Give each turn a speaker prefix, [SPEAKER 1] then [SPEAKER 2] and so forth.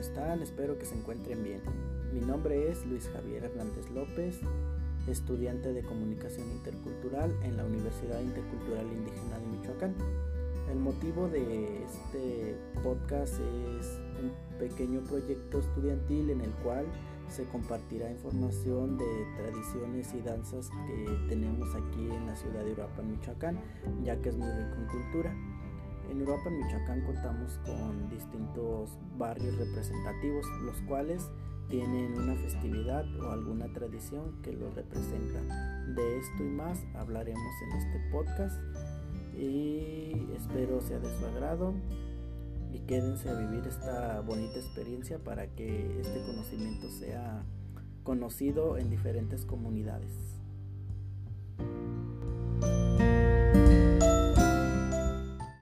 [SPEAKER 1] están? Espero que se encuentren bien. Mi nombre es Luis Javier Hernández López, estudiante de Comunicación Intercultural en la Universidad Intercultural Indígena de Michoacán. El motivo de este podcast es un pequeño proyecto estudiantil en el cual se compartirá información de tradiciones y danzas que tenemos aquí en la ciudad de Uruapan, Michoacán, ya que es muy rico en cultura. En Uruapan, Michoacán contamos con distintos barrios representativos, los cuales tienen una festividad o alguna tradición que los representa. De esto y más hablaremos en este podcast y espero sea de su agrado y quédense a vivir esta bonita experiencia para que este conocimiento sea conocido en diferentes comunidades.